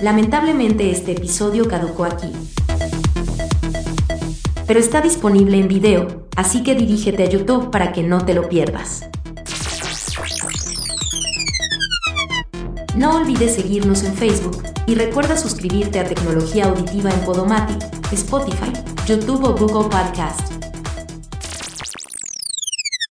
Lamentablemente este episodio caducó aquí. Pero está disponible en video, así que dirígete a YouTube para que no te lo pierdas. No olvides seguirnos en Facebook y recuerda suscribirte a Tecnología Auditiva en Podomatic, Spotify, YouTube o Google Podcast.